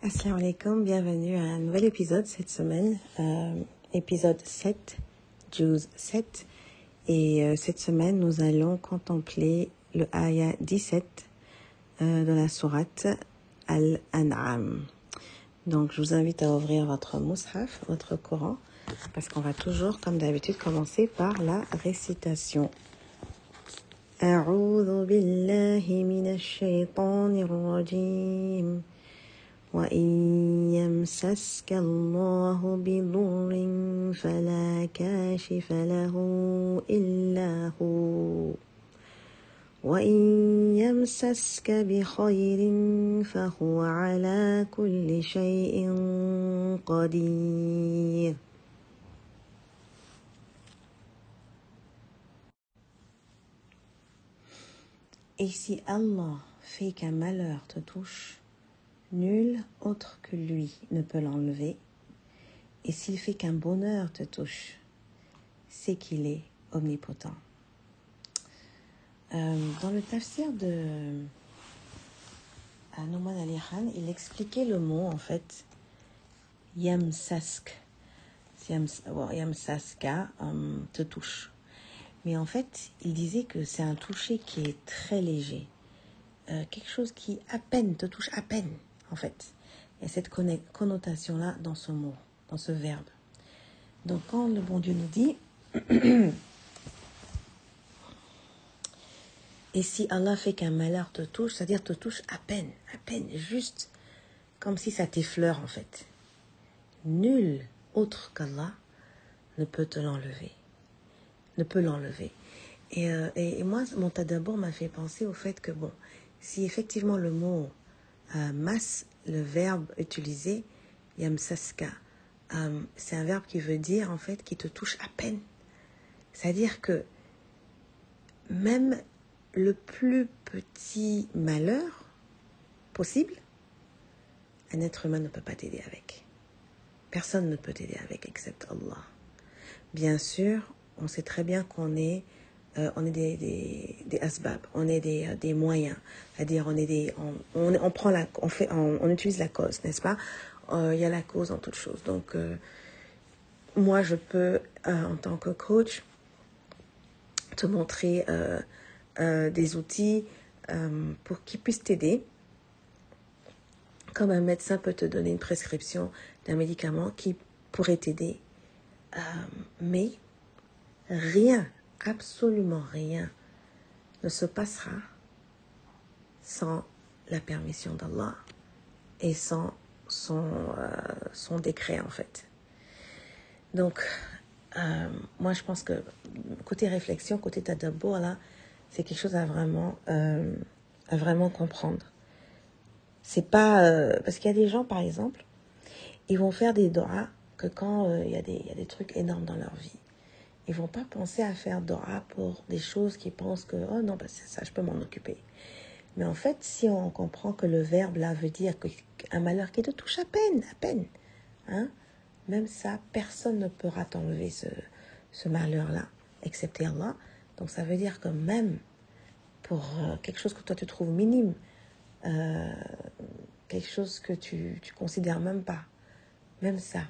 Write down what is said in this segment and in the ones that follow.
Assalamu alaikum, bienvenue à un nouvel épisode cette semaine, euh, épisode 7, Jews 7. Et euh, cette semaine, nous allons contempler le ayah 17 euh, de la sourate Al-An'am. Donc, je vous invite à ouvrir votre mushaf, votre Coran, parce qu'on va toujours, comme d'habitude, commencer par la récitation. وإن يمسسك الله بضر فلا كاشف له إلا هو وإن يمسسك بخير فهو على كل شيء قدير Et si Allah fait qu'un malheur te touche, nul autre que lui ne peut l'enlever. Et s'il fait qu'un bonheur te touche, c'est qu'il est omnipotent. Euh, dans le tafsir de Nouman Ali Khan, il expliquait le mot en fait Yamsask. Yamsaska um, te touche. Mais en fait, il disait que c'est un toucher qui est très léger. Euh, quelque chose qui à peine te touche, à peine en fait. Il y a cette connotation-là dans ce mot, dans ce verbe. Donc quand le bon Dieu nous dit Et si Allah fait qu'un malheur te touche, c'est-à-dire te touche à peine, à peine, juste comme si ça t'effleure en fait. Nul autre qu'Allah ne peut te l'enlever, ne peut l'enlever. Et, euh, et, moi, mon tadabour m'a fait penser au fait que, bon, si effectivement le mot euh, mas, le verbe utilisé, yamsaska, euh, c'est un verbe qui veut dire en fait qui te touche à peine. C'est-à-dire que même le plus petit malheur possible, un être humain ne peut pas t'aider avec. Personne ne peut t'aider avec excepté Allah. Bien sûr, on sait très bien qu'on est, euh, on est des, des, des asbab, on est des, euh, des moyens. C'est-à-dire, on est des, on, on, prend la, on fait, on, utilise la cause, n'est-ce pas? Euh, Il y a la cause en toute chose. Donc, moi, je peux, en tant que coach, te montrer des outils pour qu'ils puissent t'aider. Comme un médecin peut te donner une prescription d'un médicament qui pourrait t'aider. Mais rien, absolument rien ne se passera sans la permission d'Allah et sans son, son décret en fait. Donc, moi je pense que côté réflexion, côté tadabour, là, c'est quelque chose à vraiment, euh, à vraiment comprendre. C'est pas euh, parce qu'il y a des gens, par exemple, ils vont faire des doigts que quand euh, il, y il y a des trucs énormes dans leur vie, ils vont pas penser à faire doigts pour des choses qui pensent que oh non, bah, c'est ça, je peux m'en occuper. Mais en fait, si on comprend que le verbe là veut dire qu'un malheur qui te touche à peine, à peine, hein, même ça, personne ne pourra t'enlever ce, ce malheur-là, excepté Allah. Donc ça veut dire que même pour euh, quelque chose que toi tu trouves minime, euh, quelque chose que tu, tu considères même pas, même ça,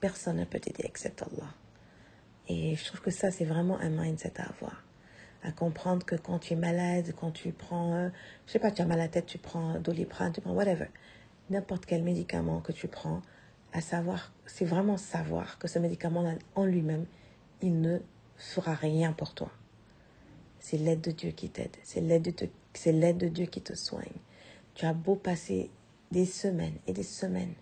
personne ne peut t'aider excepté Allah. Et je trouve que ça, c'est vraiment un mindset à avoir. À comprendre que quand tu es malade, quand tu prends, euh, je sais pas, tu as mal à la tête, tu prends Doliprane, tu prends whatever, n'importe quel médicament que tu prends, à savoir, c'est vraiment savoir que ce médicament en lui-même, il ne fera rien pour toi. C'est l'aide de Dieu qui t'aide, c'est l'aide de, c'est l'aide de Dieu qui te soigne. Tu as beau passer des semaines et des semaines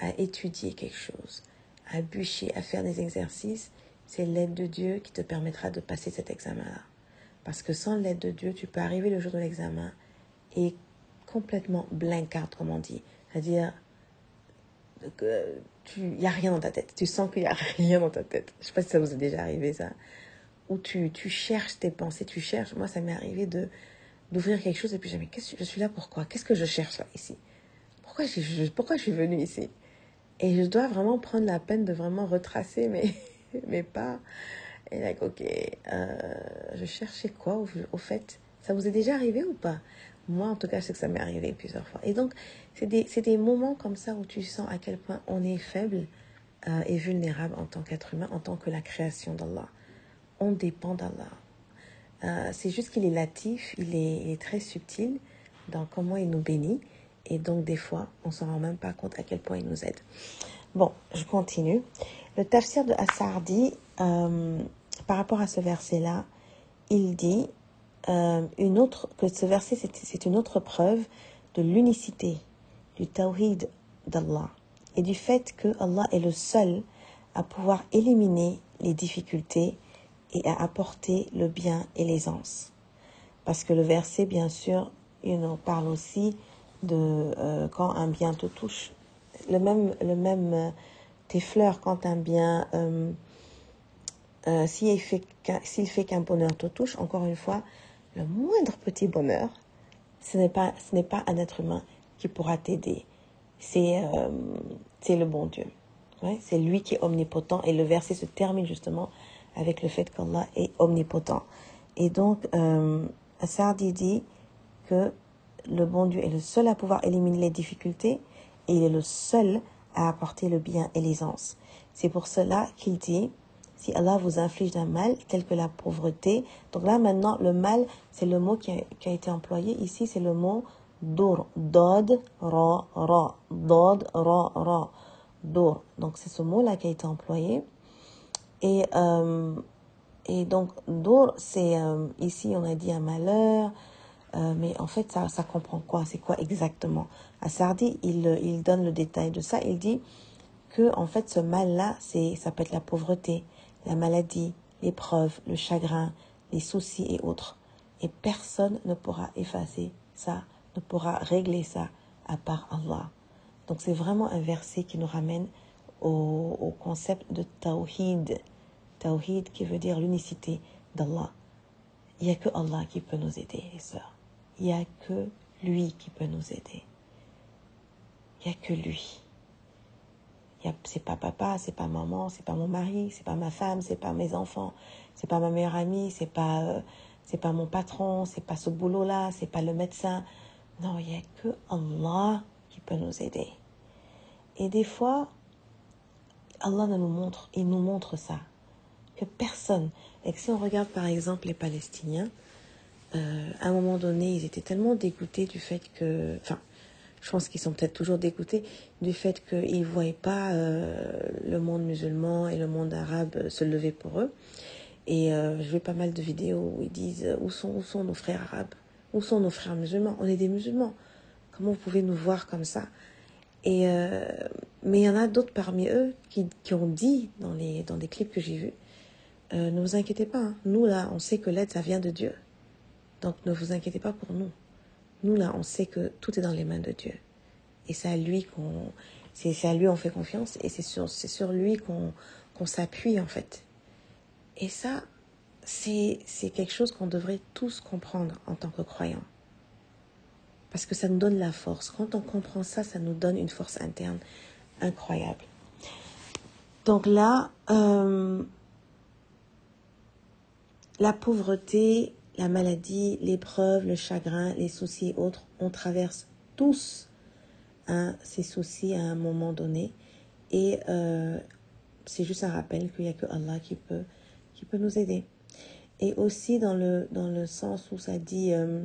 à étudier quelque chose, à bûcher, à faire des exercices, c'est l'aide de Dieu qui te permettra de passer cet examen-là. Parce que sans l'aide de Dieu, tu peux arriver le jour de l'examen et complètement blinkard, comme on dit. C'est-à-dire, il n'y a rien dans ta tête. Tu sens qu'il n'y a rien dans ta tête. Je ne sais pas si ça vous est déjà arrivé, ça. Où tu, tu cherches tes pensées, tu cherches. Moi, ça m'est arrivé de d'ouvrir quelque chose et puis je me dis, je suis là pourquoi Qu'est-ce que je cherche là, ici? Pourquoi je, pourquoi je suis venue ici? Et je dois vraiment prendre la peine de vraiment retracer mes, mes pas. Et like, ok, euh, je cherchais quoi au, fait Ça vous est déjà arrivé ou pas? Moi, en tout cas, je sais que ça m'est arrivé plusieurs fois. Et donc, c'est des, des, moments comme ça où tu sens à quel point on est faible euh, et vulnérable en tant qu'être humain, en tant que la création d'Allah. On dépend d'Allah. Euh, c'est juste qu'il est latif, il est, très subtil dans comment il nous bénit. Et donc, des fois, on s'en rend même pas compte à quel point il nous aide. Bon, je continue. Le tafsir de Assardi, euh, par rapport à ce verset-là, il dit euh, une autre, que ce verset, c'est une autre preuve de l'unicité du tawhid d'Allah et du fait que Allah est le seul à pouvoir éliminer les difficultés et à apporter le bien et l'aisance. Parce que le verset, bien sûr, il nous parle aussi de euh, quand un bien te touche. Le même, le même tes fleurs, quand un bien, s'il fait qu'un bonheur te touche, encore une fois, le moindre petit bonheur, ce n'est pas, pas un être humain qui pourra t'aider. C'est, euh, c'est le bon Dieu. Ouais, c'est lui qui est omnipotent et le verset se termine justement avec le fait qu'Allah est omnipotent. Et donc, euh, dit que le bon Dieu est le seul à pouvoir éliminer les difficultés et il est le seul à apporter le bien et l'aisance. C'est pour cela qu'il dit si Allah vous inflige un mal tel que la pauvreté. Donc là maintenant, le mal, c'est le mot qui a, été employé ici, c'est le mot dur, dod, ra, ra, dod, ra, ra, dur. Donc c'est ce mot-là qui a été employé. Et, euh, et donc, dur, c'est euh, ici on a dit un malheur, euh, mais en fait ça, ça comprend quoi? C'est quoi exactement? Sardi, il, il donne le détail de ça. Il dit que en fait ce mal-là, c'est ça peut être la pauvreté, la maladie, l'épreuve, le chagrin, les soucis et autres. Et personne ne pourra effacer ça, ne pourra régler ça à part Allah. Donc c'est vraiment un verset qui nous ramène au, concept de Tawhid. Tawhid qui veut dire l'unicité d'Allah. Il n'y a que Allah qui peut nous aider, les sœurs. Il n'y a que lui qui peut nous aider. Il n'y a que lui c'est pas papa, c'est pas maman, c'est pas mon mari, c'est pas ma femme, c'est pas mes enfants, c'est pas ma meilleure amie, c'est pas euh, pas mon patron, c'est pas ce boulot là, c'est pas le médecin. Non, il y a que Allah qui peut nous aider. Et des fois Allah nous montre, il nous montre ça que personne. Et si on regarde par exemple les Palestiniens, euh, à un moment donné, ils étaient tellement dégoûtés du fait que, enfin, je pense qu'ils sont peut-être toujours dégoûtés du fait qu'ils ne voyaient pas euh, le monde musulman et le monde arabe se lever pour eux. Et euh, je vois pas mal de vidéos où ils disent où sont, où sont nos frères arabes? Où sont nos frères musulmans? On est des musulmans. Comment vous pouvez nous voir comme ça? Et euh, Mais il y en a d'autres parmi eux qui, qui, ont dit dans les, dans des clips que j'ai vus Ne vous inquiétez pas, hein. nous là, on sait que l'aide, ça vient de Dieu. Donc ne vous inquiétez pas pour nous. Nous, là, on sait que tout est dans les mains de Dieu. Et c'est à lui qu'on, c'est, fait confiance et c'est sur, sur lui qu'on, s'appuie, en fait. Et ça, c'est, c'est quelque chose qu'on devrait tous comprendre en tant que croyants. Parce que ça nous donne la force. Quand on comprend ça, ça nous donne une force interne incroyable. Donc là, euh, la pauvreté, la maladie, l'épreuve, le chagrin, les soucis et autres, on traverse tous hein, ces soucis à un moment donné. Et euh, c'est juste un rappel qu'il n'y a que Allah qui peut, nous aider. Et aussi dans le, dans le sens où ça dit, euh,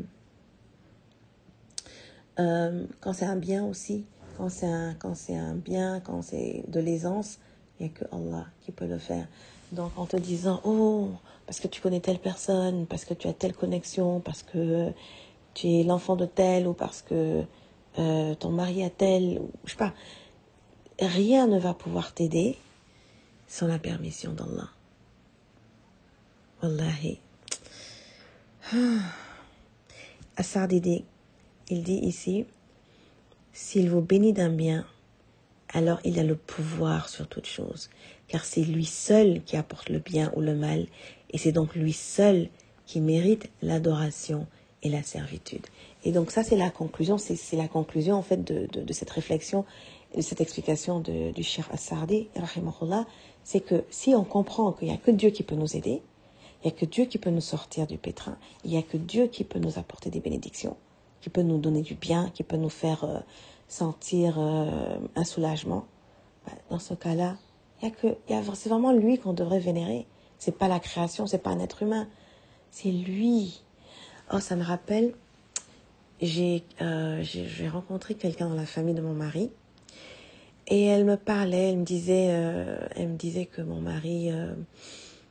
euh, quand c'est un bien aussi, quand c'est un, un bien, quand c'est de l'aisance, il n'y a que Allah qui peut le faire. Donc en te disant, oh, parce que tu connais telle personne, parce que tu as telle connexion, parce que tu es l'enfant de tel, ou parce que euh, ton mari a tel, ou je sais pas, rien ne va pouvoir t'aider sans la permission d'Allah. Wallahi. Assardidi, il dit ici, s'il vous bénit d'un bien, alors il a le pouvoir sur toute chose, car c'est lui seul qui apporte le bien ou le mal, et c'est donc lui seul qui mérite l'adoration et la servitude. Et donc ça, c'est la conclusion, c'est la conclusion en fait de, cette réflexion, de cette explication de, du Cheikh Assardi, c'est que si on comprend qu'il n'y a que Dieu qui peut nous aider, il n'y a que Dieu qui peut nous sortir du pétrin, il n'y a que Dieu qui peut nous apporter des bénédictions, qui peut nous donner du bien, qui peut nous faire euh, sentir euh, un soulagement. Ben, dans ce cas-là, y a que, c'est vraiment lui qu'on devrait vénérer. C'est pas la création, c'est pas un être humain, c'est lui. Oh, ça me rappelle, j'ai euh, rencontré quelqu'un dans la famille de mon mari et elle me parlait, elle me disait, euh, elle me disait que mon mari,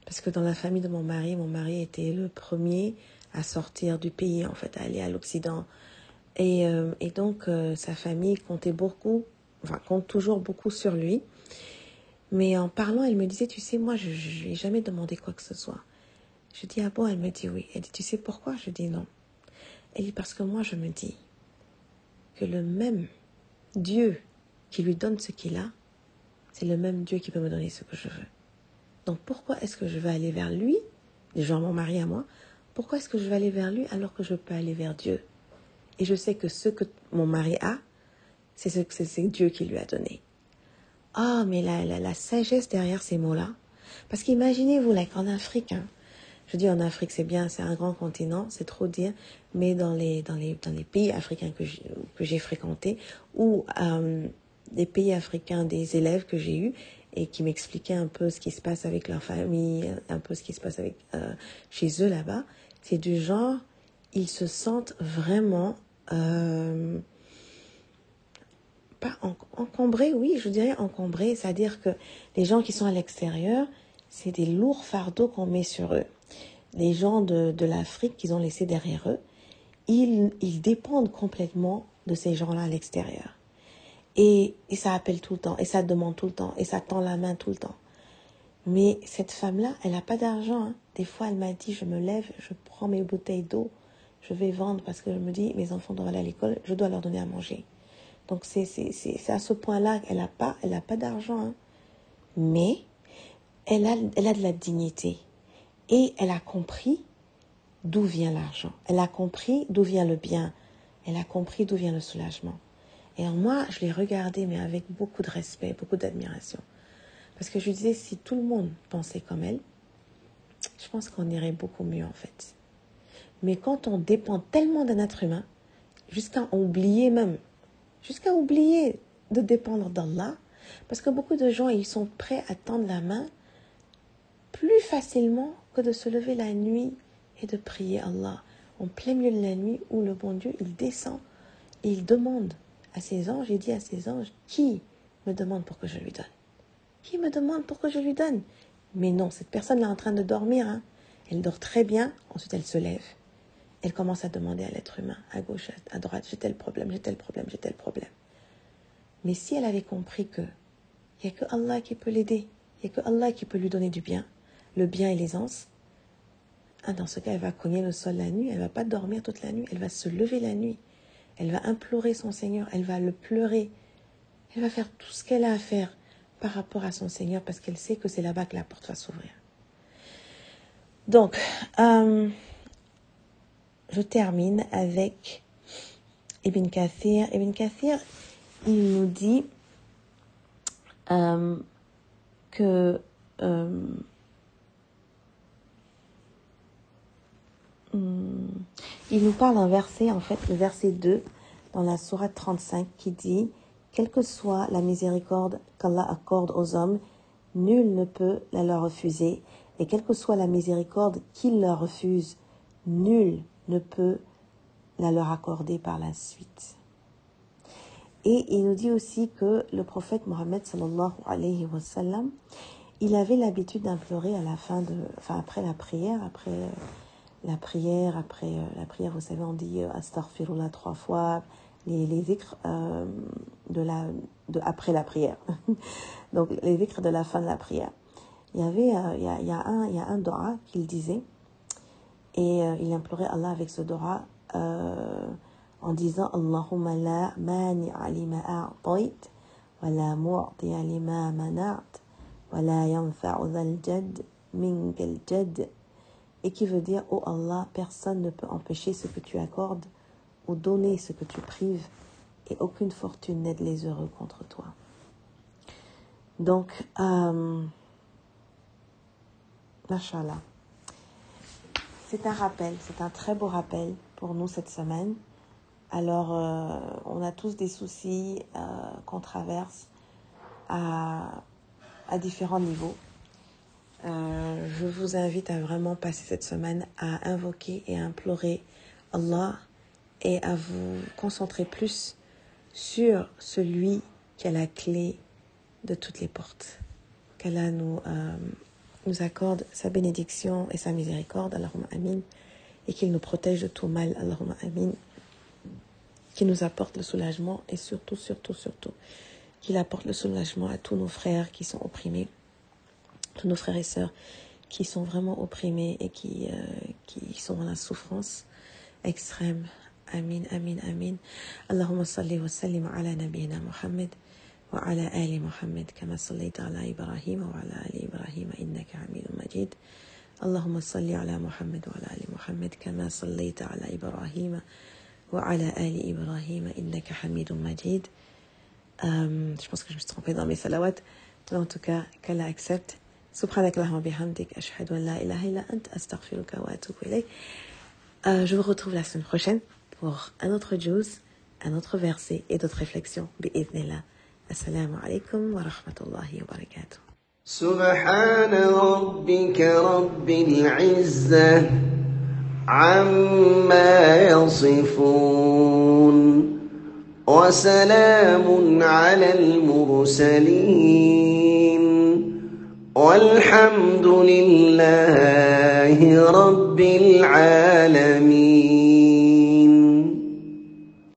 parce que dans la famille de mon mari, mon mari était le premier à sortir du pays, en fait, à aller à l'Occident. Et, euh, et donc, euh, sa famille comptait beaucoup, enfin, compte toujours beaucoup sur lui. Mais en parlant, elle me disait, tu sais, moi, je ne lui ai jamais demandé quoi que ce soit. Je dis, ah bon? Elle me dit oui. Elle dit, tu sais pourquoi? Je dis non. Elle dit, parce que moi, je me dis que le même Dieu qui lui donne ce qu'il a, c'est le même Dieu qui peut me donner ce que je veux. Donc pourquoi est-ce que je vais aller vers lui, genre mon mari à moi, pourquoi est-ce que je vais aller vers lui alors que je peux aller vers Dieu? Et je sais que ce que mon mari a, c'est ce que c'est Dieu qui lui a donné. Oh, mais la, la, la, sagesse derrière ces mots-là. Parce qu'imaginez-vous, là, qu'en Afrique, hein, je dis en Afrique, c'est bien, c'est un grand continent, c'est trop dire, mais dans les, dans les, dans les pays africains que j'ai fréquentés, ou euh, des pays africains, des élèves que j'ai eus, et qui m'expliquaient un peu ce qui se passe avec leur famille, un peu ce qui se passe avec euh, chez eux là-bas, c'est du genre, ils se sentent vraiment euh, pas en, encombrés, oui, je dirais encombrés, c'est-à-dire que les gens qui sont à l'extérieur, c'est des lourds fardeaux qu'on met sur eux. Les gens de, de l'Afrique qu'ils ont laissés derrière eux, ils, ils dépendent complètement de ces gens-là à l'extérieur. Et, et ça appelle tout le temps, et ça demande tout le temps, et ça tend la main tout le temps. Mais cette femme-là, elle n'a pas d'argent. Hein. Des fois, elle m'a dit, je me lève, je prends mes bouteilles d'eau, je vais vendre parce que je me dis, mes enfants doivent aller à l'école, je dois leur donner à manger. Donc c'est à ce point-là qu'elle n'a pas, pas d'argent. Hein. Mais elle a, elle a de la dignité. Et elle a compris d'où vient l'argent. Elle a compris d'où vient le bien. Elle a compris d'où vient le soulagement. Et moi, je l'ai regardée, mais avec beaucoup de respect, beaucoup d'admiration. Parce que je disais, si tout le monde pensait comme elle, je pense qu'on irait beaucoup mieux en fait. Mais quand on dépend tellement d'un être humain, jusqu'à oublier même, jusqu'à oublier de dépendre d'Allah, parce que beaucoup de gens, ils sont prêts à tendre la main plus facilement que de se lever la nuit et de prier Allah en plein milieu de la nuit où le bon Dieu, il descend et il demande à ses anges, il dit à ses anges, qui me demande pour que je lui donne? Qui me demande pour que je lui donne? Mais non, cette personne est en train de dormir. Hein. Elle dort très bien, ensuite elle se lève. Elle commence à demander à l'être humain, à gauche, à droite, j'ai tel problème, j'ai tel problème, j'ai tel problème. Mais si elle avait compris que il n'y a que Allah qui peut l'aider, il n'y a que Allah qui peut lui donner du bien, le bien et l'aisance, ah, dans ce cas, elle va cogner le sol la nuit, elle va pas dormir toute la nuit, elle va se lever la nuit, elle va implorer son Seigneur, elle va le pleurer, elle va faire tout ce qu'elle a à faire par rapport à son Seigneur parce qu'elle sait que c'est là-bas que la porte va s'ouvrir. Donc, euh, je termine avec Ibn Kathir. Ibn Kathir, il nous dit euh, que euh, Hmm. il nous parle d'un verset, en fait, le verset 2 dans la sourate 35 qui dit Quelle que soit la miséricorde qu'Allah accorde aux hommes, nul ne peut la leur refuser, et quelle que soit la miséricorde qu'il leur refuse, nul ne peut la leur accorder par la suite. Et il nous dit aussi que le prophète Mohammed sallallahu alayhi wa sallam, il avait l'habitude d'implorer à la fin de, enfin après la prière, après euh, la prière, après euh, la prière, vous savez, on dit euh, astaghfirullah trois fois, les, les euh, de la, de, après la prière. Donc les zikrs de la fin de la prière. Il y avait, il, y a, un, il y a un dora qu'il disait, et euh, il implorait Allah avec ce dora euh, en disant Allahumma la mani'a lima a'tayt, wa la mu'tiya lima mana'at, wa la yanfa'u dhal jad jad. Et qui veut dire, oh Allah, personne ne peut empêcher ce que tu accordes ou donner ce que tu prives, et aucune fortune n'aide les heureux contre toi. Donc, euh, Mashallah. C'est un rappel, c'est un très beau rappel pour nous cette semaine. Alors, euh, on a tous des soucis euh, qu'on traverse à, à, différents niveaux. Euh, je vous invite à vraiment passer cette semaine à invoquer et à implorer Allah et à vous concentrer plus sur celui qui a la clé de toutes les portes. Qu'Allah nous, nous accorde sa bénédiction et sa miséricorde, Allahumma amin, et qu'il nous protège de tout mal, Allahumma amin, qu'il nous apporte le soulagement et surtout, surtout, surtout, qu'il apporte le soulagement à tous nos frères qui sont opprimés, tous nos frères et sœurs qui sont vraiment opprimés et qui, euh, qui sont dans la souffrance extrême. Amin, amin, amin. Allahumma salli wa sallim ala nabiyyina Muhammad. وعلى آل محمد كما صليت على إبراهيم وعلى آل إبراهيم إنك حميد مجيد اللهم صل على محمد وعلى آل محمد كما صليت على إبراهيم وعلى آل إبراهيم إنك حميد مجيد um, Je pense que je me suis trompée dans mes salawats. En tout cas, qu'Allah accepte. سبحانك اللهم وبحمدك أشهد أن لا إله إلا أنت أستغفرك وأتوب إليك. Euh, je vous retrouve la semaine prochaine pour un autre juice, un autre verset et d'autres réflexions. بإذن السلام عليكم ورحمة الله وبركاته. سبحان ربك رب العزة عما يصفون وسلام على المرسلين والحمد لله رب العالمين.